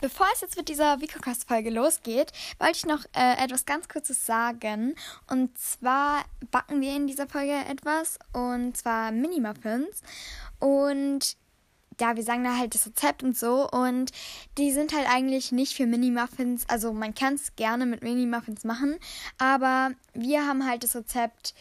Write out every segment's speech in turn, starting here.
Bevor es jetzt mit dieser Vicocast-Folge losgeht, wollte ich noch äh, etwas ganz Kurzes sagen. Und zwar backen wir in dieser Folge etwas, und zwar Mini-Muffins. Und ja, wir sagen da halt das Rezept und so. Und die sind halt eigentlich nicht für Mini-Muffins. Also man kann es gerne mit Mini-Muffins machen. Aber wir haben halt das Rezept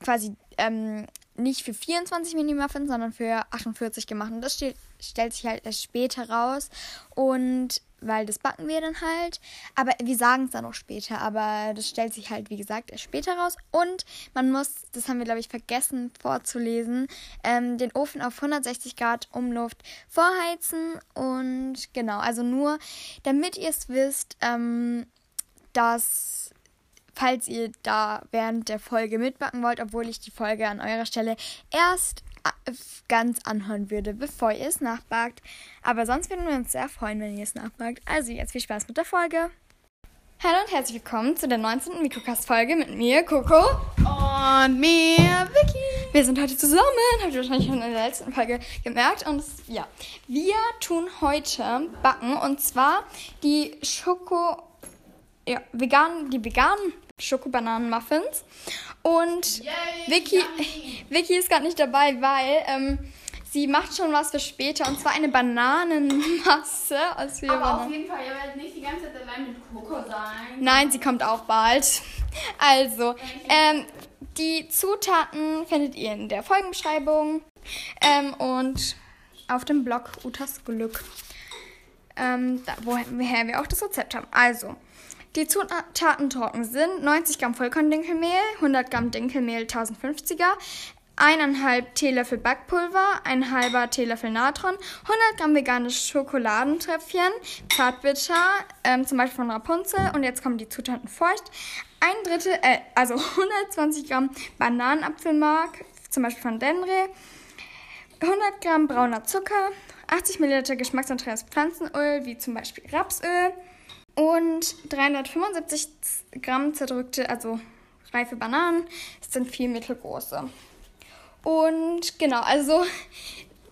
quasi ähm, nicht für 24 Mini-Muffins, sondern für 48 gemacht. Und das steht, stellt sich halt erst später raus. Und weil das backen wir dann halt. Aber wir sagen es dann auch später. Aber das stellt sich halt, wie gesagt, erst später raus. Und man muss, das haben wir, glaube ich, vergessen vorzulesen, ähm, den Ofen auf 160 Grad Umluft vorheizen. Und genau, also nur, damit ihr es wisst, ähm, dass falls ihr da während der Folge mitbacken wollt, obwohl ich die Folge an eurer Stelle erst äh, ganz anhören würde, bevor ihr es nachbackt. Aber sonst würden wir uns sehr freuen, wenn ihr es nachbackt. Also jetzt viel Spaß mit der Folge. Hallo und herzlich willkommen zu der 19. Mikrocast-Folge mit mir, Coco. Und mir, Vicky. Wir sind heute zusammen, habt ihr wahrscheinlich schon in der letzten Folge gemerkt. Und es, ja, wir tun heute backen und zwar die Schoko, ja, vegan, die veganen Schokobananen-Muffins. Und Yay, Vicky, yummy. Vicky ist gerade nicht dabei, weil ähm, sie macht schon was für später. Und zwar eine Bananenmasse aus vier Aber auf Bananen. jeden Fall, ihr werdet nicht die ganze Zeit allein mit Coco sein. Nein, sie kommt auch bald. Also, ähm, die Zutaten findet ihr in der Folgenbeschreibung ähm, und auf dem Blog Utas Glück, ähm, da, woher wir auch das Rezept haben. Also, die Zutaten trocken sind 90 Gramm Vollkorndinkelmehl, 100 Gramm Dinkelmehl 1050er, 1,5 Teelöffel Backpulver, ein halber Teelöffel Natron, 100 Gramm veganes Schokoladentröpfchen, Zartbitter, ähm, zum Beispiel von Rapunzel. Und jetzt kommen die Zutaten feucht. Ein Drittel, äh, also 120 Gramm Bananenapfelmark, zum Beispiel von Denre, 100 Gramm brauner Zucker, 80 Milliliter geschmacksneutrales Pflanzenöl, wie zum Beispiel Rapsöl und 375 Gramm zerdrückte, also reife Bananen. Das sind vier mittelgroße. Und genau, also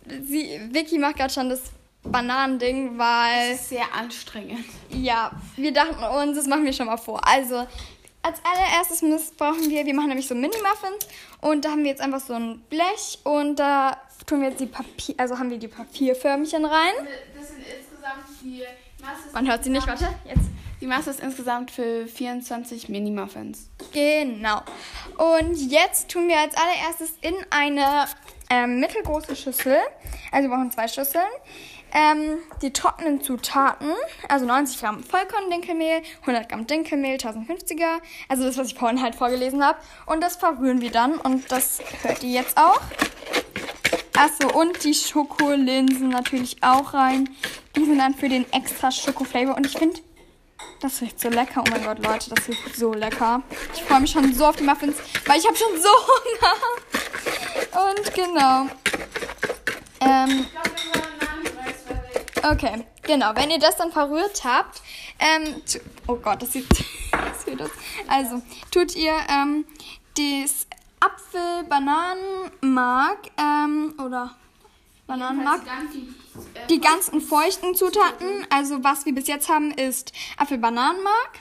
sie, Vicky macht gerade schon das Bananending, weil Das ist sehr anstrengend. ja, wir dachten uns, das machen wir schon mal vor. Also, als allererstes brauchen wir, wir machen nämlich so Mini-Muffins und da haben wir jetzt einfach so ein Blech und da tun wir jetzt die Papier, also haben wir die Papierförmchen rein. Das sind insgesamt ist Man hört sie nicht, warte, jetzt. Die Masse ist insgesamt für 24 Mini-Muffins. Genau. Und jetzt tun wir als allererstes in eine ähm, mittelgroße Schüssel, also wir brauchen zwei Schüsseln, ähm, die trockenen Zutaten, also 90 Gramm Vollkorn-Dinkelmehl, 100 Gramm Dinkelmehl, 1050er, also das, was ich vorhin halt vorgelesen habe. Und das verrühren wir dann und das hört ihr jetzt auch. Achso, und die Schokolinsen natürlich auch rein. Die sind dann für den extra Schokoflavor. Und ich finde, das riecht so lecker. Oh mein Gott, Leute, das riecht so lecker. Ich freue mich schon so auf die Muffins, weil ich habe schon so Hunger. Und genau. Ähm, okay, genau. Wenn ihr das dann verrührt habt, ähm, oh Gott, das sieht. Also, tut ihr ähm, das Apfel-Bananen-Mark ähm, oder Bananenmark Jedenfalls die ganzen, äh, die ganzen feuchten Zutaten, also was wir bis jetzt haben, ist Apfelbananenmark,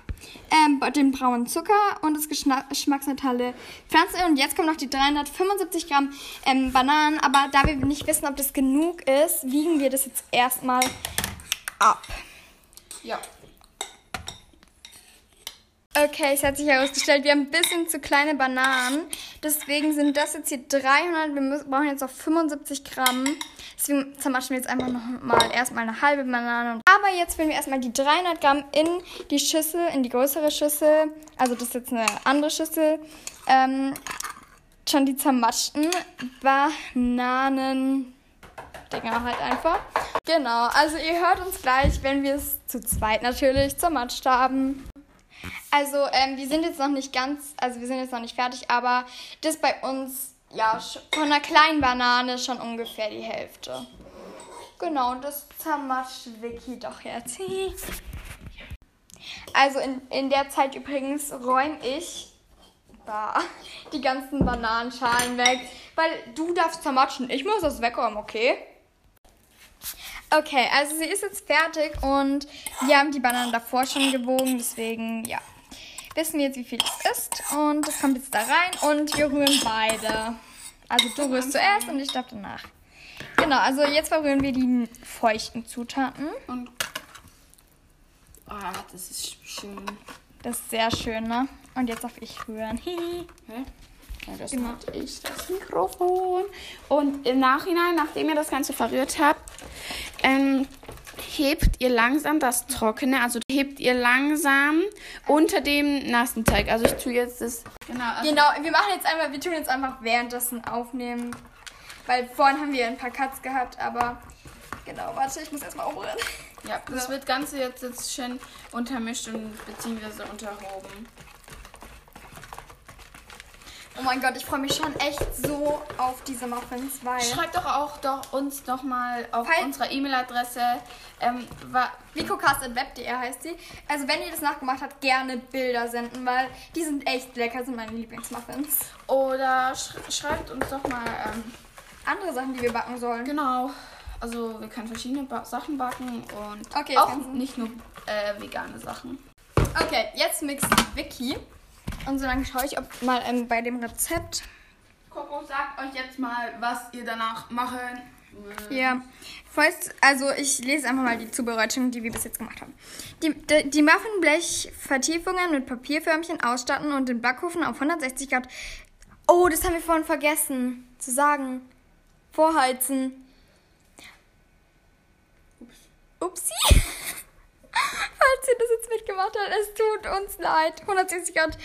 ähm, den braunen Zucker und das geschmacksneutrale Pflanzenöl. Und jetzt kommen noch die 375 Gramm ähm, Bananen. Aber da wir nicht wissen, ob das genug ist, wiegen wir das jetzt erstmal ab. Ja. Okay, es hat sich herausgestellt, wir haben ein bisschen zu kleine Bananen. Deswegen sind das jetzt hier 300. Wir müssen, brauchen jetzt noch 75 Gramm. Deswegen zermatschen wir jetzt einfach noch mal erstmal eine halbe Banane. Aber jetzt füllen wir erstmal die 300 Gramm in die Schüssel, in die größere Schüssel. Also das ist jetzt eine andere Schüssel. Ähm, schon die zermatschten Bananen. Dinger halt einfach. Genau, also ihr hört uns gleich, wenn wir es zu zweit natürlich zermatscht haben. Also, ähm, wir sind jetzt noch nicht ganz, also wir sind jetzt noch nicht fertig, aber das bei uns, ja, von einer kleinen Banane schon ungefähr die Hälfte. Genau, das zermatscht Vicky doch jetzt. Also in, in der Zeit übrigens räume ich da die ganzen Bananenschalen weg, weil du darfst zermatschen, ich muss das wegräumen, okay? Okay, also sie ist jetzt fertig und wir haben die Bananen davor schon gewogen, deswegen ja. Wissen wir jetzt, wie viel es ist und das kommt jetzt da rein und wir rühren beide. Also du rührst zuerst und ich darf danach. Genau, also jetzt verrühren wir die feuchten Zutaten. Und. Ah, das ist schön. Das ist sehr schön, ne? Und jetzt darf ich rühren. Hä? Ja, das Genau. mache ich, das Mikrofon. Und im Nachhinein, nachdem ihr das Ganze verrührt habt, ähm, hebt ihr langsam das Trockene, also hebt ihr langsam unter dem nassen Teig. Also ich tue jetzt das. Genau, also Genau, wir machen jetzt einfach, wir tun jetzt einfach währenddessen aufnehmen. Weil vorhin haben wir ein paar Cuts gehabt, aber genau, warte, ich muss erstmal umrühren. Ja, das wird Ganze jetzt, jetzt schön untermischt und beziehungsweise unterhoben. Oh mein Gott, ich freue mich schon echt so auf diese Muffins, weil. Schreibt doch auch doch uns noch mal auf Falls- unserer E-Mail-Adresse, ähm, Vicocast.web.de heißt sie. Also wenn ihr das nachgemacht habt, gerne Bilder senden, weil die sind echt lecker, sind meine Lieblingsmuffins. oder sch schreibt uns doch mal, ähm, Andere Sachen, die wir backen sollen. genau, also wir können verschiedene ba Sachen backen und Okay, auch nicht nur äh, vegane Sachen. Okay, jetzt mixt Vicky. Und so lange schaue ich, ob mal ähm, bei dem Rezept. Coco, sagt euch jetzt mal, was ihr danach machen. Ja, First, also ich lese einfach mal die Zubereitung, die wir bis jetzt gemacht haben. Die, die, die Muffinblech-Vertiefungen mit Papierförmchen ausstatten und den Backofen auf 160 Grad. Oh, das haben wir vorhin vergessen zu sagen. Vorheizen. Ups. Upsi. Falls ihr das jetzt mitgemacht habt, es tut uns leid. 160 Grad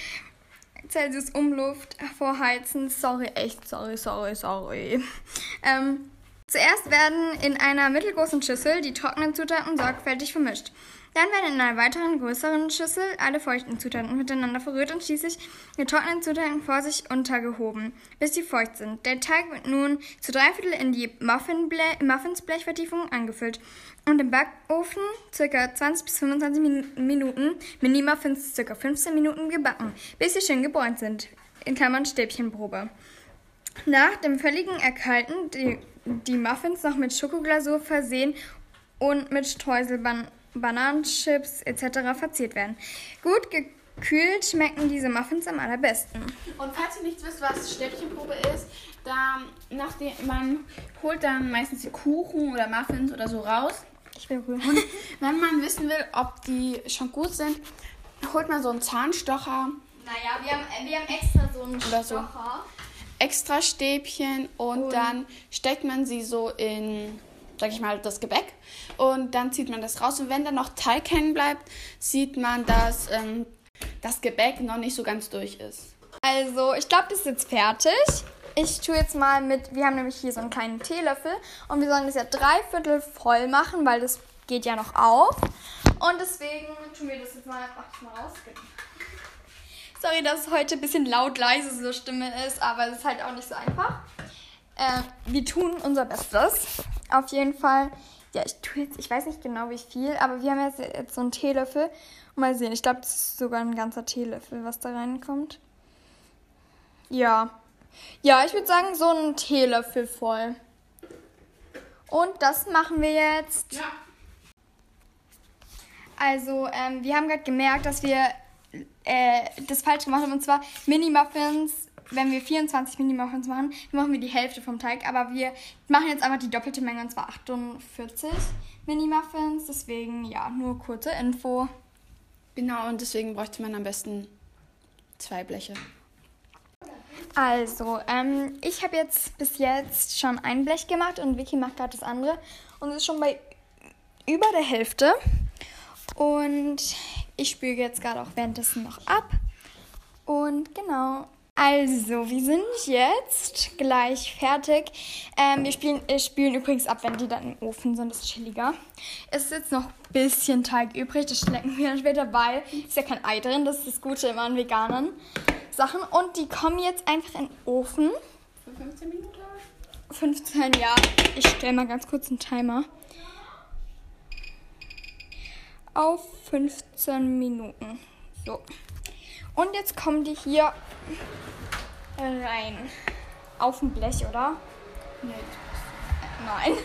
Celsius Umluft vorheizen. Sorry, echt sorry, sorry, sorry. Ähm, zuerst werden in einer mittelgroßen Schüssel die trockenen Zutaten sorgfältig vermischt. Dann werden in einer weiteren größeren Schüssel alle feuchten Zutaten miteinander verrührt und schließlich die trockenen Zutaten vor sich untergehoben, bis sie feucht sind. Der Teig wird nun zu drei Viertel in die Muffinble Muffinsblechvertiefung angefüllt und im Backofen ca. 20 bis 25 Min Minuten, Mini-Muffins ca. 15 Minuten gebacken, bis sie schön gebräunt sind. In Klammern Stäbchenprobe. Nach dem völligen Erkalten die, die Muffins noch mit Schokoglasur versehen und mit Streusel, Ban Bananenchips etc. verziert werden. Gut gekühlt schmecken diese Muffins am allerbesten. Und falls ihr nicht wisst, was Stäbchenprobe ist, da nachdem man holt dann meistens die Kuchen oder Muffins oder so raus. Ich will rühren. Wenn man wissen will, ob die schon gut sind, holt man so einen Zahnstocher, Naja, wir haben, wir haben extra so einen Oder so. extra Stäbchen und, Und- dann steckt man sie so in, sag ich mal, das Gebäck und dann zieht man das raus und wenn dann noch Teig hängen bleibt, sieht man, dass ähm, das Gebäck noch nicht so ganz durch ist. Also, ich glaube, das ist jetzt fertig. Ich tue jetzt mal mit, wir haben nämlich hier so einen kleinen Teelöffel und wir sollen das ja drei Viertel voll machen, weil das geht ja noch auf. Und deswegen tun wir das jetzt mal, mach ich mal raus. Sorry, dass es heute ein bisschen laut leise so Stimme ist, aber es ist halt auch nicht so einfach. Äh, wir tun unser Bestes. Auf jeden Fall. Ja, ich tue jetzt, ich weiß nicht genau wie viel, aber wir haben jetzt, jetzt so einen Teelöffel. Mal sehen, ich glaube, das ist sogar ein ganzer Teelöffel, was da reinkommt. Ja. Ja, ich würde sagen, so einen Teelöffel voll. Und das machen wir jetzt. Ja. Also, ähm, wir haben gerade gemerkt, dass wir äh, das falsch gemacht haben. Und zwar Mini-Muffins, wenn wir 24 Mini-Muffins machen, dann machen wir die Hälfte vom Teig. Aber wir machen jetzt einfach die doppelte Menge, und zwar 48 Mini-Muffins. Deswegen, ja, nur kurze Info. Genau, und deswegen bräuchte man am besten zwei Bleche. Also, ähm, ich habe jetzt bis jetzt schon ein Blech gemacht und Vicky macht gerade das andere. Und es ist schon bei über der Hälfte. Und ich spüle jetzt gerade auch währenddessen noch ab. Und genau. Also, wir sind jetzt gleich fertig. Ähm, wir spielen, äh, spülen übrigens ab, wenn die dann im Ofen sind. Das ist chilliger. Es ist jetzt noch ein bisschen Teig übrig. Das schlecken wir dann später, weil ist ja kein Ei drin. Das ist das Gute immer an veganen Sachen. Und die kommen jetzt einfach in den Ofen. Für 15 Minuten? 15, ja. Ich stelle mal ganz kurz einen Timer. Auf 15 Minuten. So. Und jetzt kommen die hier rein. Auf dem Blech, oder? Nee. Nein.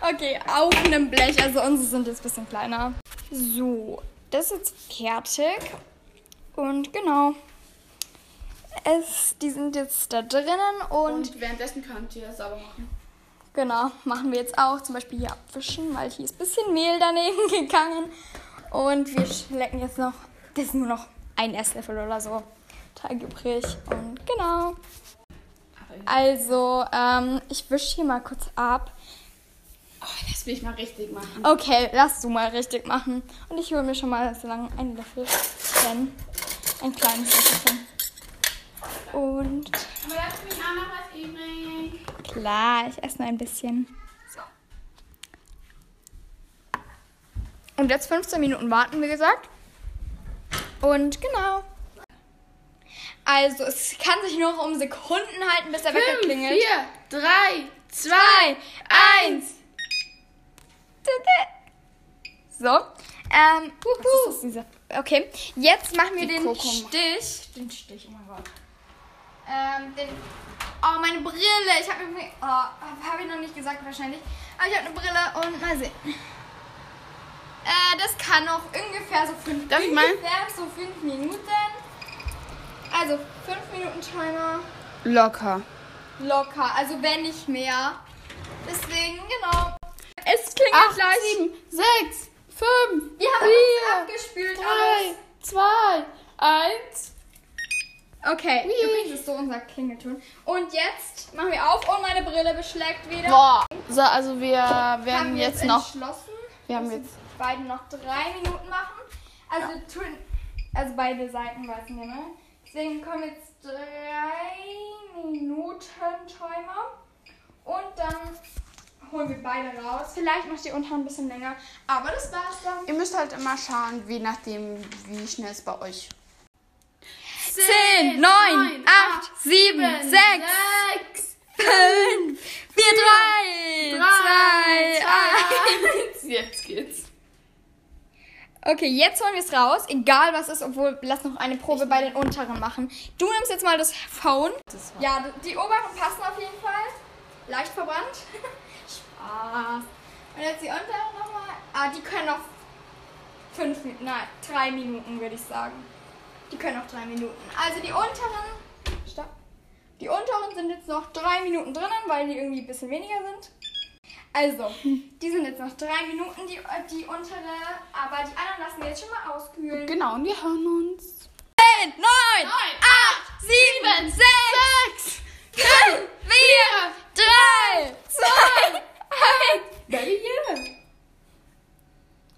Okay, auf einem Blech. Also unsere sind jetzt ein bisschen kleiner. So, das ist jetzt fertig. Und genau. Es, die sind jetzt da drinnen und, Und währenddessen könnt ihr sauber machen. genau, machen wir jetzt auch. Zum Beispiel hier abwischen, weil hier ist ein bisschen Mehl daneben gegangen. Und wir schlecken jetzt noch, das ist nur noch ein Esslöffel oder so Teig übrig. Und genau. Also, ähm, ich wische hier mal kurz ab. Oh, das will ich mal richtig machen. Okay, lass du mal richtig machen. Und ich hole mir schon mal so lange einen Löffel. Denn ein kleines Löffelchen. Und Aber lass mich auch noch was übrig. klar, ich esse nur ein bisschen. So. Und jetzt 15 Minuten warten, wie gesagt. Und genau. Also, es kann sich nur noch um Sekunden halten, bis der Wecker klingelt. vier, drei, zwei, Zwei, eins. So. Ähm, was ist diese? Okay, jetzt machen wir Die den Coco- Stich. Den Stich, oh mein Gott. Ähm, den. Oh, meine Brille. Ich habe irgendwie. Oh, habe ich noch nicht gesagt wahrscheinlich. Aber ich habe eine Brille und mal sehen. Äh, das kann noch ungefähr so fünf Darf? Ungefähr so fünf Minuten. Also fünf Minuten Timer. Locker. Locker. Also wenn nicht mehr. Deswegen, genau. Es klingt Acht, gleich. sieben, sechs, fünf, Wir haben vier, abgespült. drei, Alles. zwei, eins. Okay, Wie? übrigens ist so unser Klingelton. Und jetzt machen wir auf und meine Brille beschlägt wieder. Boah. So, also wir haben werden wir jetzt noch. Wir haben jetzt. Beide noch drei Minuten machen. Also tun, also beide Seiten weißen wir, ne? Deswegen kommen jetzt drei Minuten Timer. Und dann holen wir beide raus. Vielleicht noch die unteren ein bisschen länger. Aber das war's dann. Ihr müsst halt immer schauen, wie nachdem, wie schnell es bei euch. 10, 9, 8, 7, 6, sechs, 5, 4, 3, 2, 1. Jetzt geht's. Okay, jetzt holen wir es raus. Egal was ist, obwohl, lass noch eine Probe bei den unteren machen. Du nimmst jetzt mal das Phone. Das Ja, die oberen passen auf jeden Fall. Leicht verbrannt. Spaß. Und jetzt die unteren nochmal. Ah, die können noch fünf Minuten, nein, drei Minuten würde ich sagen. Die können noch drei Minuten. Also die unteren, stopp. Die unteren sind jetzt noch drei Minuten drinnen, weil die irgendwie ein bisschen weniger sind. Also, die sind jetzt noch drei Minuten, die, die untere, aber die anderen lassen wir jetzt schon mal auskühlen. Genau, und wir hören uns. 10, 9, 8, 7, 6, 5, 4, 3, 2, 1. Baby, yeah.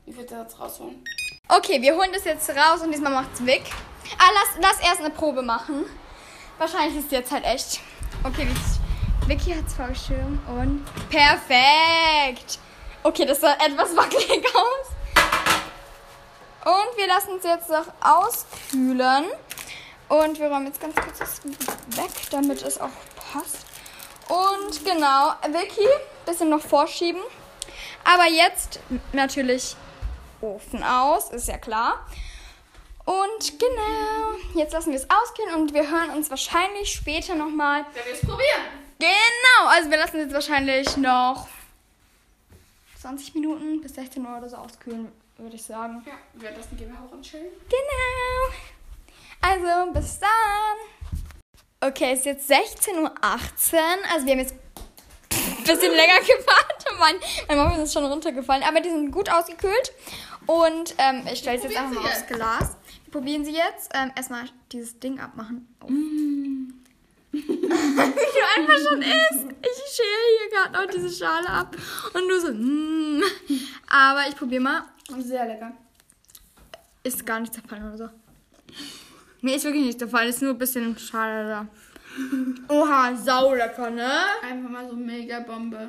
Ich würde das jetzt rausholen. Okay, wir holen das jetzt raus und diesmal macht's Vic. Ah, lass, lass erst eine Probe machen. Wahrscheinlich ist jetzt halt echt. Okay, Vic- Vicky hat's vorgeschrieben und perfekt. Okay, das sah etwas wackelig aus. Und wir lassen es jetzt noch auskühlen. Und wir räumen jetzt ganz kurz das weg, damit es auch passt. Und genau, Vicky, bisschen noch vorschieben. Aber jetzt natürlich Ofen aus, ist ja klar. Und genau, jetzt lassen wir es auskühlen und wir hören uns wahrscheinlich später nochmal. Wenn wir es probieren. Genau, also wir lassen jetzt wahrscheinlich noch 20 Minuten bis 16 Uhr oder so auskühlen, würde ich sagen. Ja, währenddessen gehen wir hoch und chillen. Genau. Also, bis dann. Okay, es ist jetzt 16.18 Uhr. Also, wir haben jetzt ein bisschen länger gewartet. Mein, mein Muffin ist schon runtergefallen. Aber die sind gut ausgekühlt. Und ähm, ich stelle es jetzt einfach mal aufs. Glas. Wir probieren sie jetzt. Ähm, erstmal dieses Ding abmachen. Oh. Wie du einfach schon isst. Ich schäle hier gerade noch diese Schale ab. Und du so, mm. Aber ich probiere mal. Sehr lecker. Ist gar nicht zerfallen oder so. Mir ist wirklich nicht zerfallen, ist nur ein bisschen schade da. Oha, saulecker, ne? Einfach mal so mega Bombe.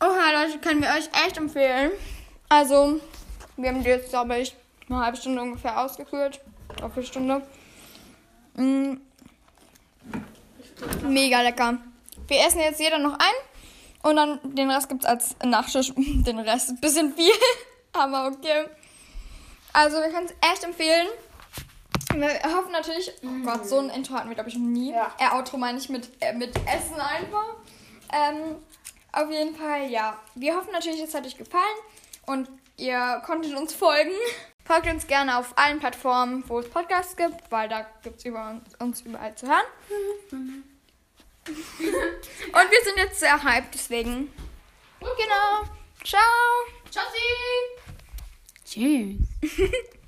Oha, Leute, können wir euch echt empfehlen. Also, wir haben die jetzt, glaube ich, eine halbe Stunde ungefähr ausgekühlt. Dreiviertel Stunde. Mm. Mega lecker. Wir essen jetzt jeder noch einen und dann den Rest gibt es als Nachtisch. Den Rest ist ein bisschen viel, aber okay. Also wir können es echt empfehlen. Wir hoffen natürlich, oh mhm. Gott, so ein Intro hatten wir glaube ich nie. Ja. Äh, Outro meine ich mit, äh, mit Essen einfach. Ähm, auf jeden Fall, ja. Wir hoffen natürlich, es hat euch gefallen und ihr konntet uns folgen. Folgt uns gerne auf allen Plattformen, wo es Podcasts gibt, weil da gibt es über uns, uns überall zu hören. Mhm. mhm. Und wir sind jetzt sehr hyped, deswegen. Genau. Ciao. Tschüssi. Tschüss.